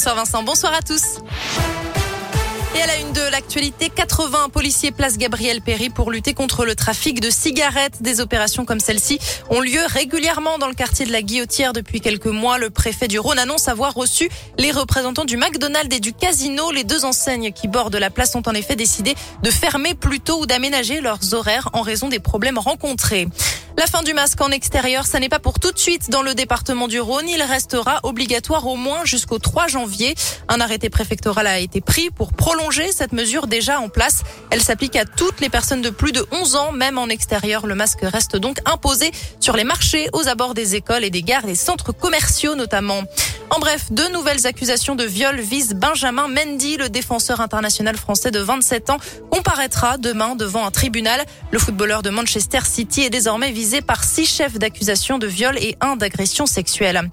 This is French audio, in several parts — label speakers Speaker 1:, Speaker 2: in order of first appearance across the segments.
Speaker 1: Bonsoir Vincent, bonsoir à tous. Et à la une de l'actualité, 80 policiers place Gabriel Péry pour lutter contre le trafic de cigarettes. Des opérations comme celle-ci ont lieu régulièrement dans le quartier de la Guillotière depuis quelques mois. Le préfet du Rhône annonce avoir reçu les représentants du McDonald's et du Casino. Les deux enseignes qui bordent la place ont en effet décidé de fermer plus tôt ou d'aménager leurs horaires en raison des problèmes rencontrés. La fin du masque en extérieur, ça n'est pas pour tout de suite dans le département du Rhône. Il restera obligatoire au moins jusqu'au 3 janvier. Un arrêté préfectoral a été pris pour prolonger cette mesure déjà en place. Elle s'applique à toutes les personnes de plus de 11 ans, même en extérieur. Le masque reste donc imposé sur les marchés, aux abords des écoles et des gares, les centres commerciaux notamment. En bref, deux nouvelles accusations de viol visent Benjamin Mendy, le défenseur international français de 27 ans, comparaîtra demain devant un tribunal. Le footballeur de Manchester City est désormais visé par six chefs d'accusation de viol et un d'agression sexuelle.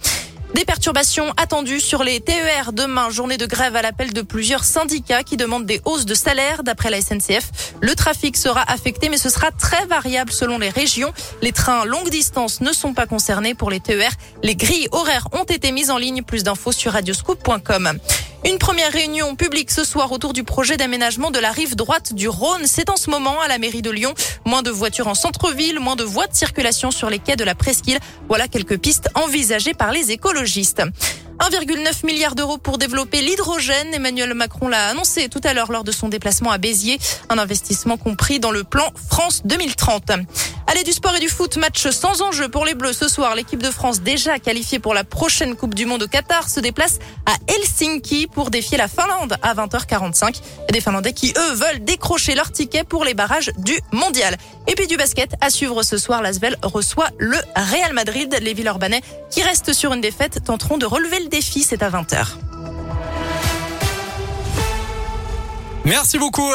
Speaker 1: Des perturbations attendues sur les TER demain, journée de grève à l'appel de plusieurs syndicats qui demandent des hausses de salaire. D'après la SNCF, le trafic sera affecté, mais ce sera très variable selon les régions. Les trains longue distance ne sont pas concernés pour les TER. Les grilles horaires ont été mises en ligne. Plus d'infos sur radioscoop.com. Une première réunion publique ce soir autour du projet d'aménagement de la rive droite du Rhône. C'est en ce moment à la mairie de Lyon. Moins de voitures en centre-ville, moins de voies de circulation sur les quais de la presqu'île. Voilà quelques pistes envisagées par les écologistes. 1,9 milliard d'euros pour développer l'hydrogène. Emmanuel Macron l'a annoncé tout à l'heure lors de son déplacement à Béziers. Un investissement compris dans le plan France 2030. Allez, du sport et du foot, match sans enjeu pour les Bleus ce soir. L'équipe de France, déjà qualifiée pour la prochaine Coupe du Monde au Qatar, se déplace à Helsinki pour défier la Finlande à 20h45. Des Finlandais qui, eux, veulent décrocher leur ticket pour les barrages du Mondial. Et puis du basket, à suivre ce soir, l'Asvel reçoit le Real Madrid. Les Villeurbanais, qui restent sur une défaite, tenteront de relever le défi. C'est à 20h.
Speaker 2: Merci beaucoup.